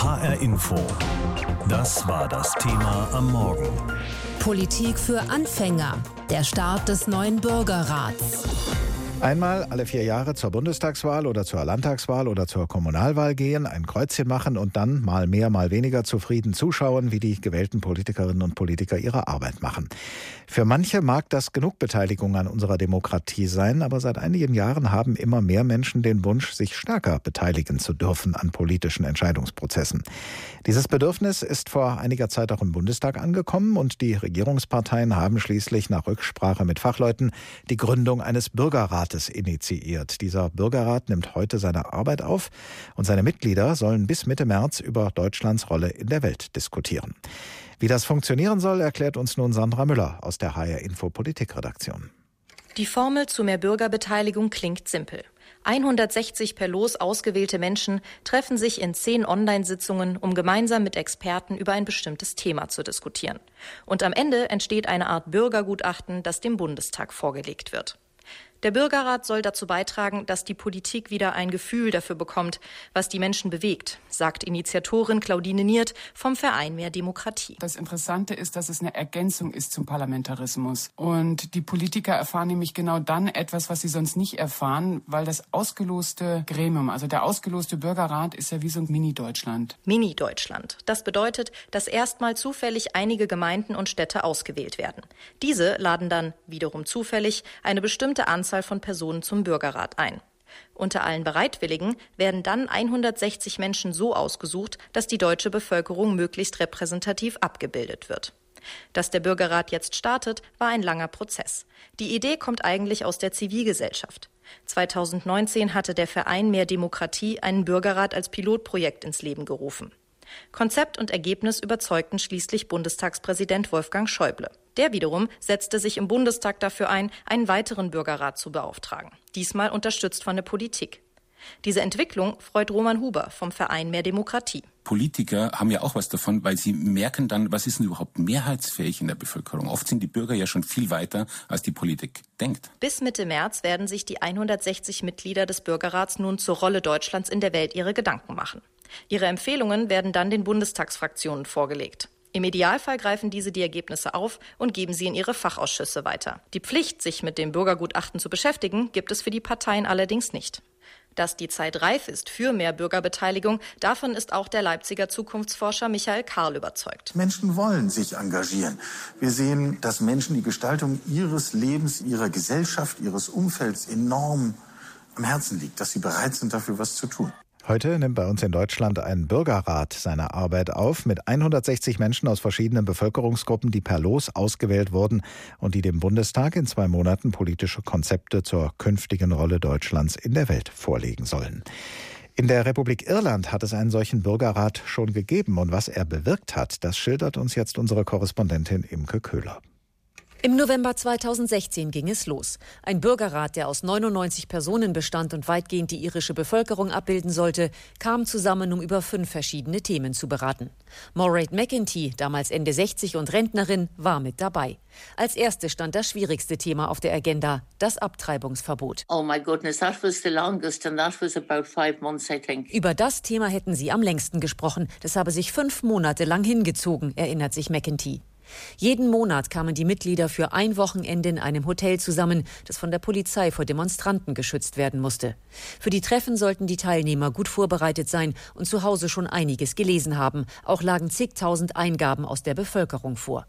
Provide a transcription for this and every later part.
HR Info. Das war das Thema am Morgen. Politik für Anfänger. Der Start des neuen Bürgerrats. Einmal alle vier Jahre zur Bundestagswahl oder zur Landtagswahl oder zur Kommunalwahl gehen, ein Kreuzchen machen und dann mal mehr, mal weniger zufrieden zuschauen, wie die gewählten Politikerinnen und Politiker ihre Arbeit machen. Für manche mag das genug Beteiligung an unserer Demokratie sein, aber seit einigen Jahren haben immer mehr Menschen den Wunsch, sich stärker beteiligen zu dürfen an politischen Entscheidungsprozessen. Dieses Bedürfnis ist vor einiger Zeit auch im Bundestag angekommen und die Regierungsparteien haben schließlich nach Rücksprache mit Fachleuten die Gründung eines Bürgerrats Bürgerrates initiiert. Dieser Bürgerrat nimmt heute seine Arbeit auf und seine Mitglieder sollen bis Mitte März über Deutschlands Rolle in der Welt diskutieren. Wie das funktionieren soll, erklärt uns nun Sandra Müller aus der HR Info Politikredaktion. Die Formel zu mehr Bürgerbeteiligung klingt simpel. 160 per Los ausgewählte Menschen treffen sich in zehn Online-Sitzungen, um gemeinsam mit Experten über ein bestimmtes Thema zu diskutieren. Und am Ende entsteht eine Art Bürgergutachten, das dem Bundestag vorgelegt wird. Der Bürgerrat soll dazu beitragen, dass die Politik wieder ein Gefühl dafür bekommt, was die Menschen bewegt, sagt Initiatorin Claudine Niert vom Verein Mehr Demokratie. Das Interessante ist, dass es eine Ergänzung ist zum Parlamentarismus. Und die Politiker erfahren nämlich genau dann etwas, was sie sonst nicht erfahren, weil das ausgeloste Gremium, also der ausgeloste Bürgerrat ist ja wie so ein Mini-Deutschland. Mini-Deutschland. Das bedeutet, dass erstmal zufällig einige Gemeinden und Städte ausgewählt werden. Diese laden dann wiederum zufällig eine bestimmte Anzahl Anzahl von Personen zum Bürgerrat ein. Unter allen Bereitwilligen werden dann 160 Menschen so ausgesucht, dass die deutsche Bevölkerung möglichst repräsentativ abgebildet wird. Dass der Bürgerrat jetzt startet, war ein langer Prozess. Die Idee kommt eigentlich aus der Zivilgesellschaft. 2019 hatte der Verein Mehr Demokratie einen Bürgerrat als Pilotprojekt ins Leben gerufen. Konzept und Ergebnis überzeugten schließlich Bundestagspräsident Wolfgang Schäuble. Der wiederum setzte sich im Bundestag dafür ein, einen weiteren Bürgerrat zu beauftragen, diesmal unterstützt von der Politik. Diese Entwicklung freut Roman Huber vom Verein Mehr Demokratie. Politiker haben ja auch was davon, weil sie merken dann, was ist denn überhaupt mehrheitsfähig in der Bevölkerung. Oft sind die Bürger ja schon viel weiter, als die Politik denkt. Bis Mitte März werden sich die 160 Mitglieder des Bürgerrats nun zur Rolle Deutschlands in der Welt ihre Gedanken machen. Ihre Empfehlungen werden dann den Bundestagsfraktionen vorgelegt. Im Idealfall greifen diese die Ergebnisse auf und geben sie in ihre Fachausschüsse weiter. Die Pflicht, sich mit dem Bürgergutachten zu beschäftigen, gibt es für die Parteien allerdings nicht. Dass die Zeit reif ist für mehr Bürgerbeteiligung, davon ist auch der Leipziger Zukunftsforscher Michael Karl überzeugt. Menschen wollen sich engagieren. Wir sehen, dass Menschen die Gestaltung ihres Lebens, ihrer Gesellschaft, ihres Umfelds enorm am Herzen liegt, dass sie bereit sind, dafür was zu tun. Heute nimmt bei uns in Deutschland ein Bürgerrat seine Arbeit auf mit 160 Menschen aus verschiedenen Bevölkerungsgruppen, die per Los ausgewählt wurden und die dem Bundestag in zwei Monaten politische Konzepte zur künftigen Rolle Deutschlands in der Welt vorlegen sollen. In der Republik Irland hat es einen solchen Bürgerrat schon gegeben und was er bewirkt hat, das schildert uns jetzt unsere Korrespondentin Imke Köhler. Im November 2016 ging es los. Ein Bürgerrat, der aus 99 Personen bestand und weitgehend die irische Bevölkerung abbilden sollte, kam zusammen, um über fünf verschiedene Themen zu beraten. Moraid McEntee, damals Ende 60 und Rentnerin, war mit dabei. Als erste stand das schwierigste Thema auf der Agenda, das Abtreibungsverbot. Oh my goodness, that was the longest and that was about five months, I think. Über das Thema hätten sie am längsten gesprochen. Das habe sich fünf Monate lang hingezogen, erinnert sich McEntee. Jeden Monat kamen die Mitglieder für ein Wochenende in einem Hotel zusammen, das von der Polizei vor Demonstranten geschützt werden musste. Für die Treffen sollten die Teilnehmer gut vorbereitet sein und zu Hause schon einiges gelesen haben. Auch lagen zigtausend Eingaben aus der Bevölkerung vor.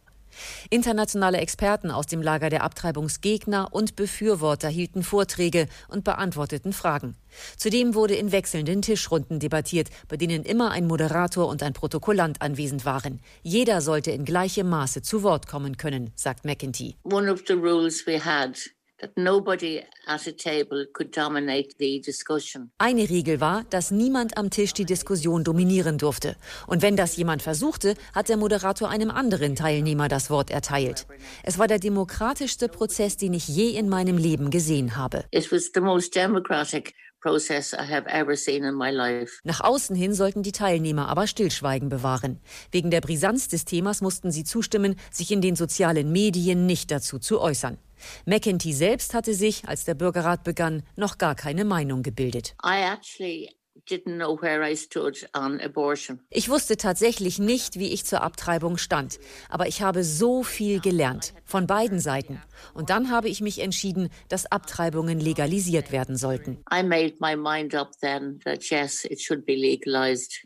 Internationale Experten aus dem Lager der Abtreibungsgegner und Befürworter hielten Vorträge und beantworteten Fragen. Zudem wurde in wechselnden Tischrunden debattiert, bei denen immer ein Moderator und ein Protokollant anwesend waren. Jeder sollte in gleichem Maße zu Wort kommen können, sagt McEntee. One of the rules we had eine Regel war, dass niemand am Tisch die Diskussion dominieren durfte. Und wenn das jemand versuchte, hat der Moderator einem anderen Teilnehmer das Wort erteilt. Es war der demokratischste Prozess, den ich je in meinem Leben gesehen habe. It was the most democratic nach außen hin sollten die Teilnehmer aber Stillschweigen bewahren. Wegen der Brisanz des Themas mussten sie zustimmen, sich in den sozialen Medien nicht dazu zu äußern. McEntee selbst hatte sich, als der Bürgerrat begann, noch gar keine Meinung gebildet. Ich wusste tatsächlich nicht, wie ich zur Abtreibung stand. Aber ich habe so viel gelernt. Von beiden Seiten. Und dann habe ich mich entschieden, dass Abtreibungen legalisiert werden sollten.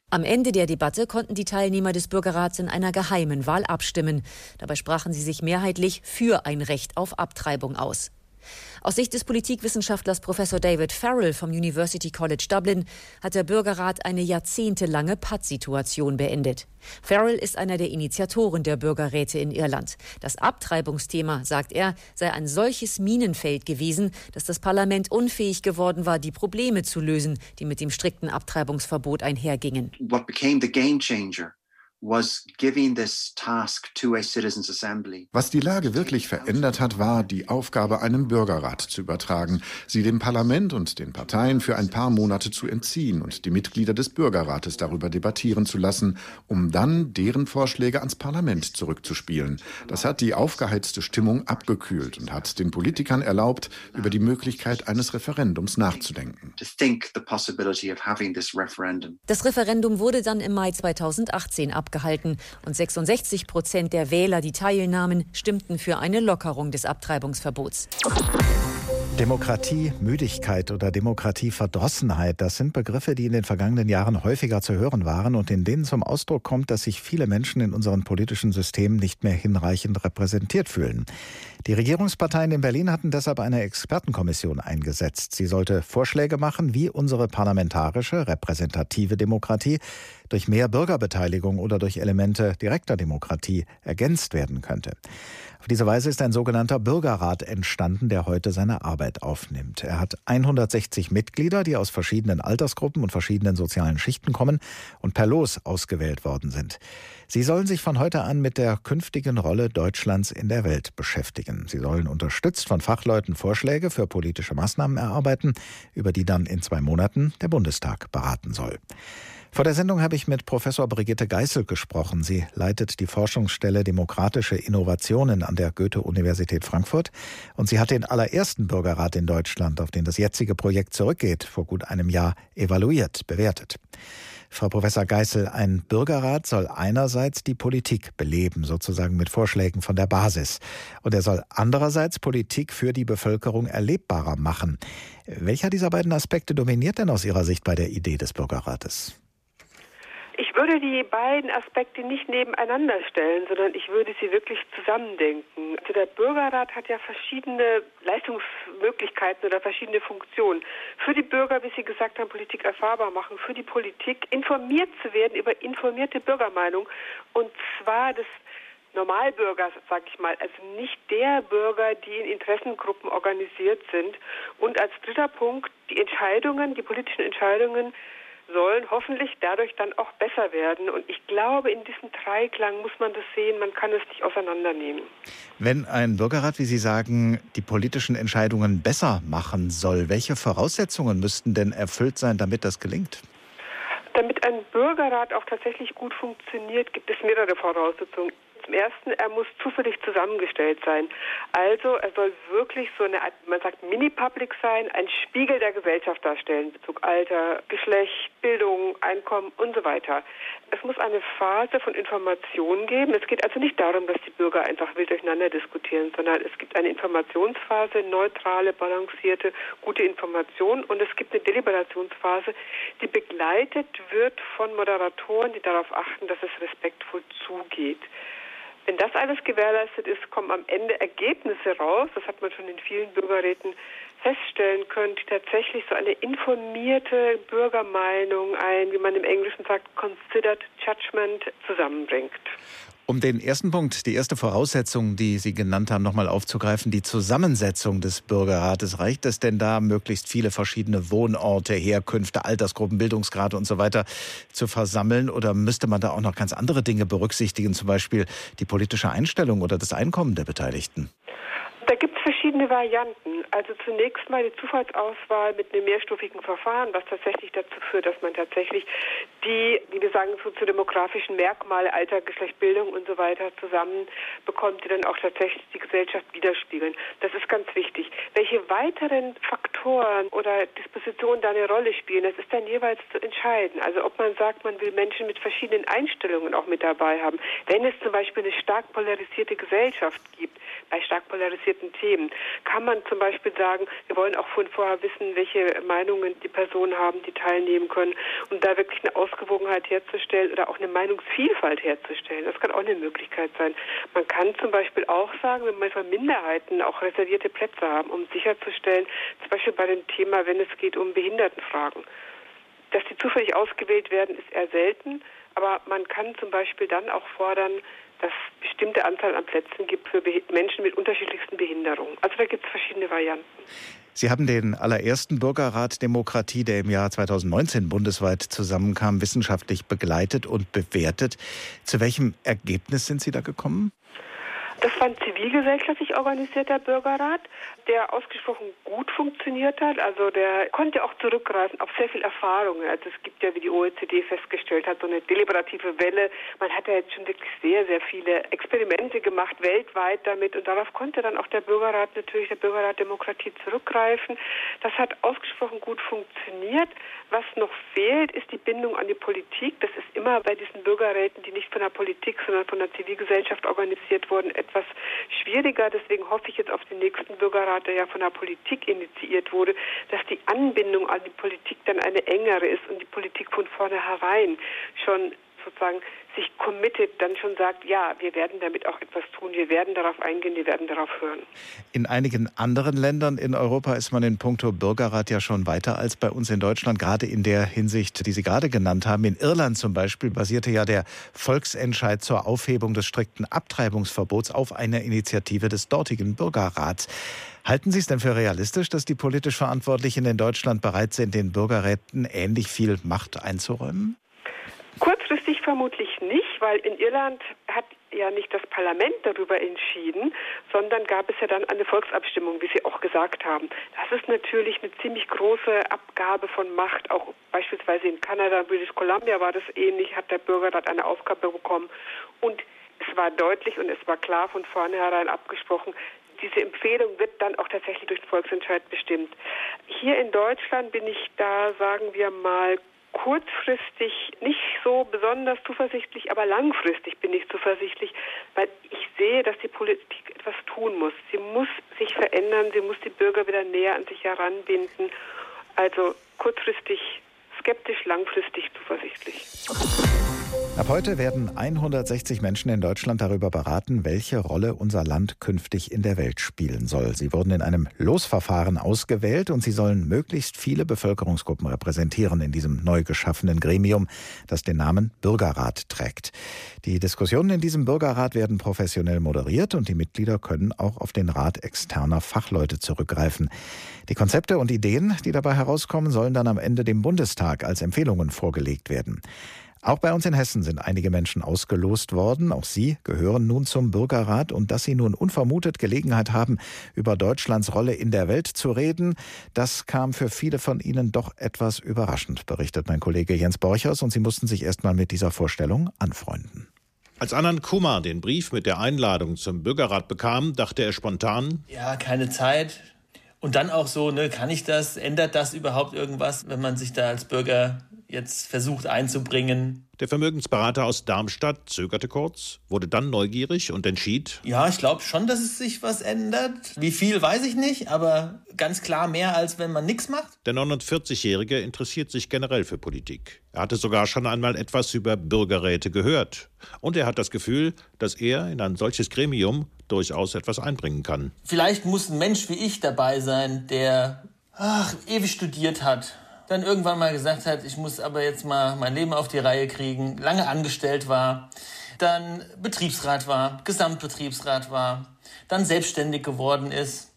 Am Ende der Debatte konnten die Teilnehmer des Bürgerrats in einer geheimen Wahl abstimmen. Dabei sprachen sie sich mehrheitlich für ein Recht auf Abtreibung aus. Aus Sicht des Politikwissenschaftlers Professor David Farrell vom University College Dublin hat der Bürgerrat eine jahrzehntelange Pattsituation beendet. Farrell ist einer der Initiatoren der Bürgerräte in Irland. Das Abtreibungsthema, sagt er, sei ein solches Minenfeld gewesen, dass das Parlament unfähig geworden war, die Probleme zu lösen, die mit dem strikten Abtreibungsverbot einhergingen. What became the game changer was giving this task to a citizens assembly. Was die Lage wirklich verändert hat, war, die Aufgabe einem Bürgerrat zu übertragen, sie dem Parlament und den Parteien für ein paar Monate zu entziehen und die Mitglieder des Bürgerrates darüber debattieren zu lassen, um dann deren Vorschläge ans Parlament zurückzuspielen. Das hat die aufgeheizte Stimmung abgekühlt und hat den Politikern erlaubt, über die Möglichkeit eines Referendums nachzudenken. Das Referendum wurde dann im Mai 2018 abgehalten abgehalten und 66 Prozent der Wähler, die teilnahmen, stimmten für eine Lockerung des Abtreibungsverbots. Demokratie, Müdigkeit oder Demokratieverdrossenheit, das sind Begriffe, die in den vergangenen Jahren häufiger zu hören waren und in denen zum Ausdruck kommt, dass sich viele Menschen in unseren politischen Systemen nicht mehr hinreichend repräsentiert fühlen. Die Regierungsparteien in Berlin hatten deshalb eine Expertenkommission eingesetzt. Sie sollte Vorschläge machen, wie unsere parlamentarische, repräsentative Demokratie durch mehr Bürgerbeteiligung oder durch Elemente direkter Demokratie ergänzt werden könnte. Auf diese Weise ist ein sogenannter Bürgerrat entstanden, der heute seine Arbeit aufnimmt. Er hat 160 Mitglieder, die aus verschiedenen Altersgruppen und verschiedenen sozialen Schichten kommen und per Los ausgewählt worden sind. Sie sollen sich von heute an mit der künftigen Rolle Deutschlands in der Welt beschäftigen. Sie sollen unterstützt von Fachleuten Vorschläge für politische Maßnahmen erarbeiten, über die dann in zwei Monaten der Bundestag beraten soll. Vor der Sendung habe ich mit Professor Brigitte Geißel gesprochen. Sie leitet die Forschungsstelle Demokratische Innovationen an der Goethe-Universität Frankfurt und sie hat den allerersten Bürgerrat in Deutschland, auf den das jetzige Projekt zurückgeht, vor gut einem Jahr evaluiert, bewertet. Frau Professor Geißel, ein Bürgerrat soll einerseits die Politik beleben, sozusagen mit Vorschlägen von der Basis. Und er soll andererseits Politik für die Bevölkerung erlebbarer machen. Welcher dieser beiden Aspekte dominiert denn aus Ihrer Sicht bei der Idee des Bürgerrates? Ich würde die beiden Aspekte nicht nebeneinander stellen, sondern ich würde sie wirklich zusammendenken. Also der Bürgerrat hat ja verschiedene Leistungsmöglichkeiten oder verschiedene Funktionen. Für die Bürger, wie Sie gesagt haben, Politik erfahrbar machen, für die Politik informiert zu werden über informierte Bürgermeinung und zwar des Normalbürgers, sag ich mal, also nicht der Bürger, die in Interessengruppen organisiert sind. Und als dritter Punkt die Entscheidungen, die politischen Entscheidungen sollen hoffentlich dadurch dann auch besser werden. Und ich glaube, in diesem Dreiklang muss man das sehen, man kann es nicht auseinandernehmen. Wenn ein Bürgerrat, wie Sie sagen, die politischen Entscheidungen besser machen soll, welche Voraussetzungen müssten denn erfüllt sein, damit das gelingt? Damit ein Bürgerrat auch tatsächlich gut funktioniert, gibt es mehrere Voraussetzungen. Zum ersten, er muss zufällig zusammengestellt sein. Also er soll wirklich so eine Art, man sagt Mini-Public sein, ein Spiegel der Gesellschaft darstellen, Bezug Alter, Geschlecht, Bildung, Einkommen und so weiter. Es muss eine Phase von Information geben. Es geht also nicht darum, dass die Bürger einfach wild durcheinander diskutieren, sondern es gibt eine Informationsphase, neutrale, balancierte, gute Information und es gibt eine Deliberationsphase, die begleitet wird von Moderatoren, die darauf achten, dass es respektvoll zugeht. Wenn das alles gewährleistet ist, kommen am Ende Ergebnisse raus. Das hat man schon in vielen Bürgerräten feststellen können, die tatsächlich so eine informierte Bürgermeinung, ein, wie man im Englischen sagt, considered judgment zusammenbringt. Um den ersten Punkt, die erste Voraussetzung, die Sie genannt haben, nochmal aufzugreifen, die Zusammensetzung des Bürgerrates. Reicht es denn da, möglichst viele verschiedene Wohnorte, Herkünfte, Altersgruppen, Bildungsgrade und so weiter zu versammeln? Oder müsste man da auch noch ganz andere Dinge berücksichtigen, zum Beispiel die politische Einstellung oder das Einkommen der Beteiligten? Da gibt es verschiedene Varianten. Also zunächst mal die Zufallsauswahl mit einem mehrstufigen Verfahren, was tatsächlich dazu führt, dass man tatsächlich die, wie wir sagen, soziodemografischen Merkmale, Alter, Geschlecht, Bildung und so weiter zusammen bekommt, die dann auch tatsächlich die Gesellschaft widerspiegeln. Das ist ganz wichtig. Welche weiteren Faktoren oder Dispositionen da eine Rolle spielen. Das ist dann jeweils zu entscheiden. Also ob man sagt, man will Menschen mit verschiedenen Einstellungen auch mit dabei haben. Wenn es zum Beispiel eine stark polarisierte Gesellschaft gibt, bei stark polarisierten Themen, kann man zum Beispiel sagen, wir wollen auch von vorher wissen, welche Meinungen die Personen haben, die teilnehmen können, um da wirklich eine Ausgewogenheit herzustellen oder auch eine Meinungsvielfalt herzustellen. Das kann auch eine Möglichkeit sein. Man kann zum Beispiel auch sagen, wenn manchmal Minderheiten auch reservierte Plätze haben, um sicherzustellen, zum Beispiel bei dem Thema, wenn es geht um Behindertenfragen. Dass die zufällig ausgewählt werden, ist eher selten, aber man kann zum Beispiel dann auch fordern, dass es bestimmte Anzahl an Plätzen gibt für Menschen mit unterschiedlichsten Behinderungen. Also da gibt es verschiedene Varianten. Sie haben den allerersten Bürgerrat Demokratie, der im Jahr 2019 bundesweit zusammenkam, wissenschaftlich begleitet und bewertet. Zu welchem Ergebnis sind Sie da gekommen? Das war ein zivilgesellschaftlich organisierter Bürgerrat, der ausgesprochen gut funktioniert hat. Also der konnte auch zurückgreifen auf sehr viel Erfahrungen. Also es gibt ja, wie die OECD festgestellt hat, so eine deliberative Welle. Man hat ja jetzt schon wirklich sehr, sehr viele Experimente gemacht weltweit damit und darauf konnte dann auch der Bürgerrat natürlich, der Bürgerrat Demokratie zurückgreifen. Das hat ausgesprochen gut funktioniert. Was noch fehlt, ist die Bindung an die Politik. Das ist immer bei diesen Bürgerräten, die nicht von der Politik, sondern von der Zivilgesellschaft organisiert wurden, etwas schwieriger. Deswegen hoffe ich jetzt auf den nächsten Bürgerrat, der ja von der Politik initiiert wurde, dass die Anbindung an die Politik dann eine engere ist und die Politik von vornherein schon sozusagen sich committet, dann schon sagt, ja, wir werden damit auch etwas tun, wir werden darauf eingehen, wir werden darauf hören. In einigen anderen Ländern in Europa ist man in puncto Bürgerrat ja schon weiter als bei uns in Deutschland, gerade in der Hinsicht, die Sie gerade genannt haben. In Irland zum Beispiel basierte ja der Volksentscheid zur Aufhebung des strikten Abtreibungsverbots auf einer Initiative des dortigen Bürgerrats. Halten Sie es denn für realistisch, dass die politisch Verantwortlichen in Deutschland bereit sind, den Bürgerräten ähnlich viel Macht einzuräumen? Kurzfristig vermutlich nicht, weil in Irland hat ja nicht das Parlament darüber entschieden, sondern gab es ja dann eine Volksabstimmung, wie Sie auch gesagt haben. Das ist natürlich eine ziemlich große Abgabe von Macht. Auch beispielsweise in Kanada, British Columbia war das ähnlich, hat der Bürgerrat eine Aufgabe bekommen. Und es war deutlich und es war klar von vornherein abgesprochen, diese Empfehlung wird dann auch tatsächlich durch den Volksentscheid bestimmt. Hier in Deutschland bin ich da, sagen wir mal, kurzfristig nicht so besonders zuversichtlich, aber langfristig bin ich zuversichtlich, weil ich sehe, dass die Politik etwas tun muss. Sie muss sich verändern, sie muss die Bürger wieder näher an sich heranbinden. Also kurzfristig skeptisch, langfristig zuversichtlich. Ab heute werden 160 Menschen in Deutschland darüber beraten, welche Rolle unser Land künftig in der Welt spielen soll. Sie wurden in einem Losverfahren ausgewählt und sie sollen möglichst viele Bevölkerungsgruppen repräsentieren in diesem neu geschaffenen Gremium, das den Namen Bürgerrat trägt. Die Diskussionen in diesem Bürgerrat werden professionell moderiert und die Mitglieder können auch auf den Rat externer Fachleute zurückgreifen. Die Konzepte und Ideen, die dabei herauskommen, sollen dann am Ende dem Bundestag als Empfehlungen vorgelegt werden. Auch bei uns in Hessen sind einige Menschen ausgelost worden. Auch sie gehören nun zum Bürgerrat. Und dass sie nun unvermutet Gelegenheit haben, über Deutschlands Rolle in der Welt zu reden, das kam für viele von ihnen doch etwas überraschend, berichtet mein Kollege Jens Borchers. Und sie mussten sich erst mal mit dieser Vorstellung anfreunden. Als Anand Kummer den Brief mit der Einladung zum Bürgerrat bekam, dachte er spontan: Ja, keine Zeit. Und dann auch so, ne, kann ich das? Ändert das überhaupt irgendwas, wenn man sich da als Bürger jetzt versucht einzubringen. Der Vermögensberater aus Darmstadt zögerte kurz, wurde dann neugierig und entschied. Ja, ich glaube schon, dass es sich was ändert. Wie viel weiß ich nicht, aber ganz klar mehr, als wenn man nichts macht. Der 49-Jährige interessiert sich generell für Politik. Er hatte sogar schon einmal etwas über Bürgerräte gehört. Und er hat das Gefühl, dass er in ein solches Gremium durchaus etwas einbringen kann. Vielleicht muss ein Mensch wie ich dabei sein, der ach, ewig studiert hat, dann irgendwann mal gesagt hat, ich muss aber jetzt mal mein Leben auf die Reihe kriegen, lange angestellt war, dann Betriebsrat war, Gesamtbetriebsrat war, dann selbstständig geworden ist,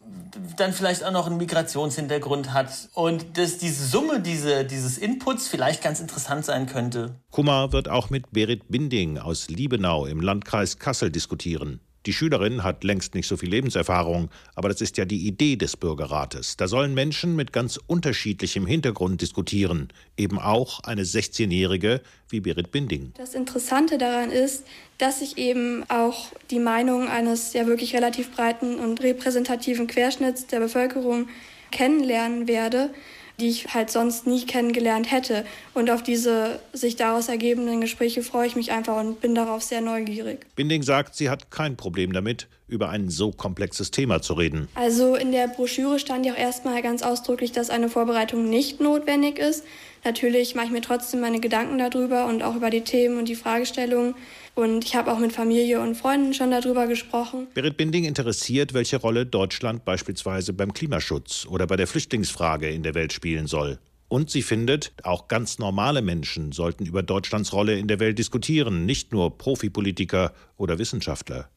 dann vielleicht auch noch einen Migrationshintergrund hat und dass diese Summe diese, dieses Inputs vielleicht ganz interessant sein könnte. Kummer wird auch mit Berit Binding aus Liebenau im Landkreis Kassel diskutieren. Die Schülerin hat längst nicht so viel Lebenserfahrung, aber das ist ja die Idee des Bürgerrates. Da sollen Menschen mit ganz unterschiedlichem Hintergrund diskutieren, eben auch eine 16-Jährige wie Berit Binding. Das Interessante daran ist, dass sich eben auch die Meinung eines ja wirklich relativ breiten und repräsentativen Querschnitts der Bevölkerung kennenlernen werde, die ich halt sonst nie kennengelernt hätte. Und auf diese sich daraus ergebenden Gespräche freue ich mich einfach und bin darauf sehr neugierig. Binding sagt, sie hat kein Problem damit, über ein so komplexes Thema zu reden. Also in der Broschüre stand ja auch erstmal ganz ausdrücklich, dass eine Vorbereitung nicht notwendig ist. Natürlich mache ich mir trotzdem meine Gedanken darüber und auch über die Themen und die Fragestellungen. Und ich habe auch mit Familie und Freunden schon darüber gesprochen. Berit Binding interessiert, welche Rolle Deutschland beispielsweise beim Klimaschutz oder bei der Flüchtlingsfrage in der Welt spielen soll. Und sie findet, auch ganz normale Menschen sollten über Deutschlands Rolle in der Welt diskutieren, nicht nur Profipolitiker oder Wissenschaftler.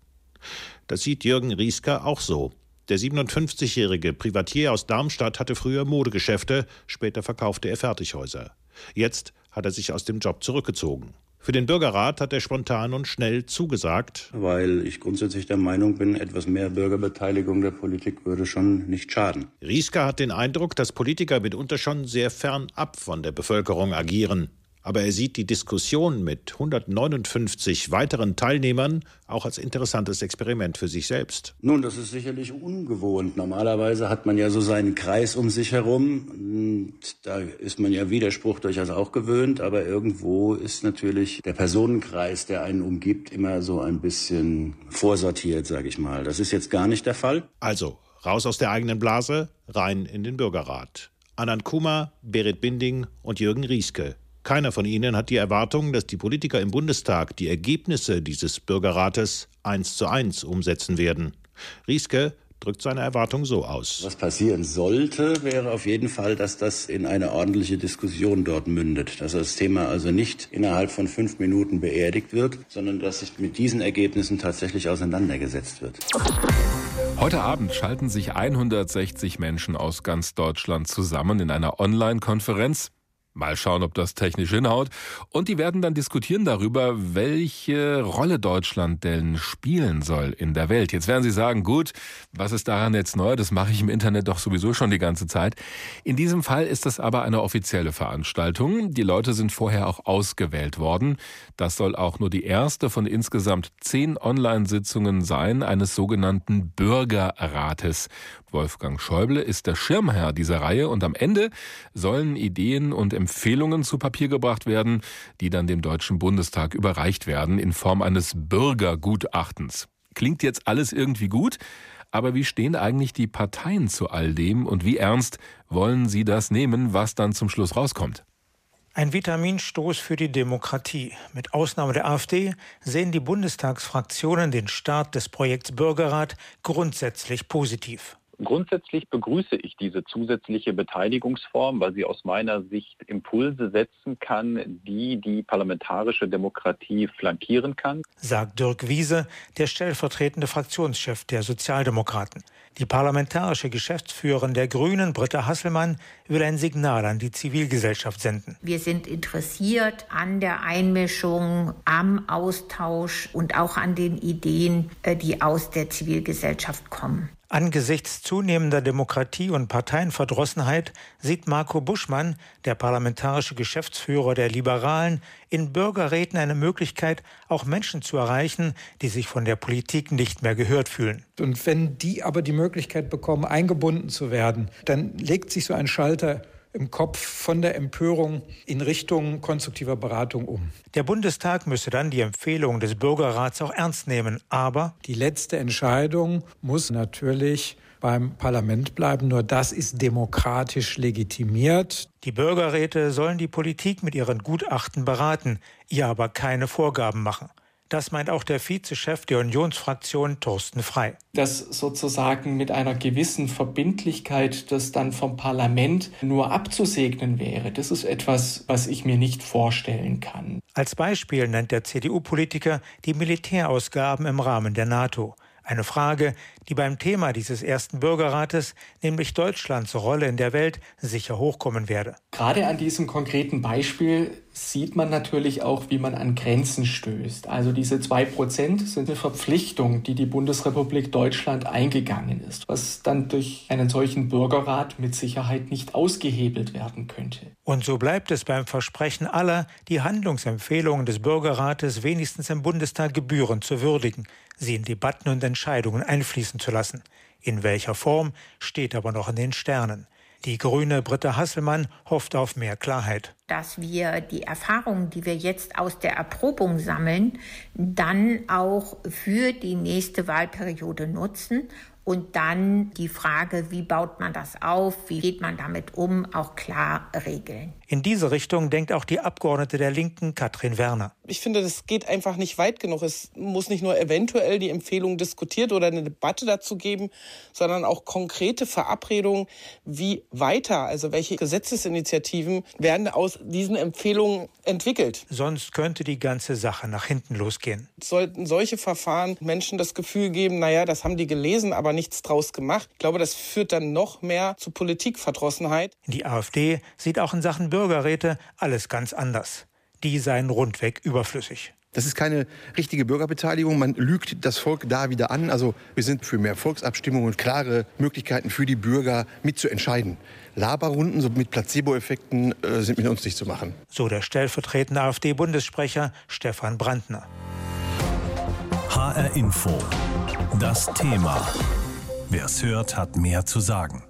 Das sieht Jürgen Riesker auch so. Der 57-jährige Privatier aus Darmstadt hatte früher Modegeschäfte, später verkaufte er Fertighäuser. Jetzt hat er sich aus dem Job zurückgezogen. Für den Bürgerrat hat er spontan und schnell zugesagt. Weil ich grundsätzlich der Meinung bin, etwas mehr Bürgerbeteiligung der Politik würde schon nicht schaden. Rieska hat den Eindruck, dass Politiker mitunter schon sehr fernab von der Bevölkerung agieren. Aber er sieht die Diskussion mit 159 weiteren Teilnehmern auch als interessantes Experiment für sich selbst. Nun, das ist sicherlich ungewohnt. Normalerweise hat man ja so seinen Kreis um sich herum. Da ist man ja Widerspruch durchaus auch gewöhnt. Aber irgendwo ist natürlich der Personenkreis, der einen umgibt, immer so ein bisschen vorsortiert, sage ich mal. Das ist jetzt gar nicht der Fall. Also, raus aus der eigenen Blase, rein in den Bürgerrat. Anand Kuma, Berit Binding und Jürgen Rieske. Keiner von ihnen hat die Erwartung, dass die Politiker im Bundestag die Ergebnisse dieses Bürgerrates eins zu eins umsetzen werden. Rieske drückt seine Erwartung so aus. Was passieren sollte, wäre auf jeden Fall, dass das in eine ordentliche Diskussion dort mündet. Dass das Thema also nicht innerhalb von fünf Minuten beerdigt wird, sondern dass sich mit diesen Ergebnissen tatsächlich auseinandergesetzt wird. Heute Abend schalten sich 160 Menschen aus ganz Deutschland zusammen in einer Online-Konferenz. Mal schauen, ob das technisch hinhaut. Und die werden dann diskutieren darüber, welche Rolle Deutschland denn spielen soll in der Welt. Jetzt werden Sie sagen, gut, was ist daran jetzt neu? Das mache ich im Internet doch sowieso schon die ganze Zeit. In diesem Fall ist das aber eine offizielle Veranstaltung. Die Leute sind vorher auch ausgewählt worden. Das soll auch nur die erste von insgesamt zehn Online-Sitzungen sein, eines sogenannten Bürgerrates. Wolfgang Schäuble ist der Schirmherr dieser Reihe und am Ende sollen Ideen und Empfehlungen zu Papier gebracht werden, die dann dem Deutschen Bundestag überreicht werden in Form eines Bürgergutachtens. Klingt jetzt alles irgendwie gut, aber wie stehen eigentlich die Parteien zu all dem und wie ernst wollen sie das nehmen, was dann zum Schluss rauskommt? Ein Vitaminstoß für die Demokratie. Mit Ausnahme der AfD sehen die Bundestagsfraktionen den Start des Projekts Bürgerrat grundsätzlich positiv. Grundsätzlich begrüße ich diese zusätzliche Beteiligungsform, weil sie aus meiner Sicht Impulse setzen kann, die die parlamentarische Demokratie flankieren kann. Sagt Dirk Wiese, der stellvertretende Fraktionschef der Sozialdemokraten. Die parlamentarische Geschäftsführerin der Grünen, Britta Hasselmann, will ein Signal an die Zivilgesellschaft senden. Wir sind interessiert an der Einmischung, am Austausch und auch an den Ideen, äh, die aus der Zivilgesellschaft kommen. Angesichts zunehmender Demokratie- und Parteienverdrossenheit sieht Marco Buschmann, der parlamentarische Geschäftsführer der Liberalen, in Bürgerräten eine Möglichkeit, auch Menschen zu erreichen, die sich von der Politik nicht mehr gehört fühlen. Und wenn die aber die Möglichkeit bekommen, eingebunden zu werden, dann legt sich so ein Schalter im Kopf von der Empörung in Richtung konstruktiver Beratung um. Der Bundestag müsse dann die Empfehlungen des Bürgerrats auch ernst nehmen. Aber die letzte Entscheidung muss natürlich beim Parlament bleiben. Nur das ist demokratisch legitimiert. Die Bürgerräte sollen die Politik mit ihren Gutachten beraten, ihr aber keine Vorgaben machen. Das meint auch der Vizechef der Unionsfraktion Thorsten Frei. Dass sozusagen mit einer gewissen Verbindlichkeit das dann vom Parlament nur abzusegnen wäre, das ist etwas, was ich mir nicht vorstellen kann. Als Beispiel nennt der CDU-Politiker die Militärausgaben im Rahmen der NATO. Eine Frage, die beim Thema dieses ersten Bürgerrates, nämlich Deutschlands Rolle in der Welt, sicher hochkommen werde. Gerade an diesem konkreten Beispiel sieht man natürlich auch, wie man an Grenzen stößt. Also diese zwei Prozent sind eine Verpflichtung, die die Bundesrepublik Deutschland eingegangen ist, was dann durch einen solchen Bürgerrat mit Sicherheit nicht ausgehebelt werden könnte. Und so bleibt es beim Versprechen aller, die Handlungsempfehlungen des Bürgerrates wenigstens im Bundestag gebührend zu würdigen, sie in Debatten und Entscheidungen einfließen zu lassen. In welcher Form steht aber noch in den Sternen. Die grüne Britta Hasselmann hofft auf mehr Klarheit. Dass wir die Erfahrungen, die wir jetzt aus der Erprobung sammeln, dann auch für die nächste Wahlperiode nutzen und dann die Frage, wie baut man das auf, wie geht man damit um, auch klar regeln. In diese Richtung denkt auch die Abgeordnete der Linken, Katrin Werner. Ich finde, das geht einfach nicht weit genug. Es muss nicht nur eventuell die Empfehlung diskutiert oder eine Debatte dazu geben, sondern auch konkrete Verabredungen, wie weiter, also welche Gesetzesinitiativen werden aus diesen Empfehlungen entwickelt. Sonst könnte die ganze Sache nach hinten losgehen. Sollten solche Verfahren Menschen das Gefühl geben, naja, das haben die gelesen, aber nichts draus gemacht. Ich glaube, das führt dann noch mehr zu Politikverdrossenheit. Die AfD sieht auch in Sachen Bürgerräte alles ganz anders. Die seien rundweg überflüssig. Das ist keine richtige Bürgerbeteiligung. Man lügt das Volk da wieder an. Also wir sind für mehr Volksabstimmung und klare Möglichkeiten für die Bürger mitzuentscheiden. Laberrunden so mit Placebo-Effekten äh, sind mit uns nicht zu machen. So der stellvertretende AfD-Bundessprecher Stefan Brandner. HR Info. Das Thema. Wer es hört, hat mehr zu sagen.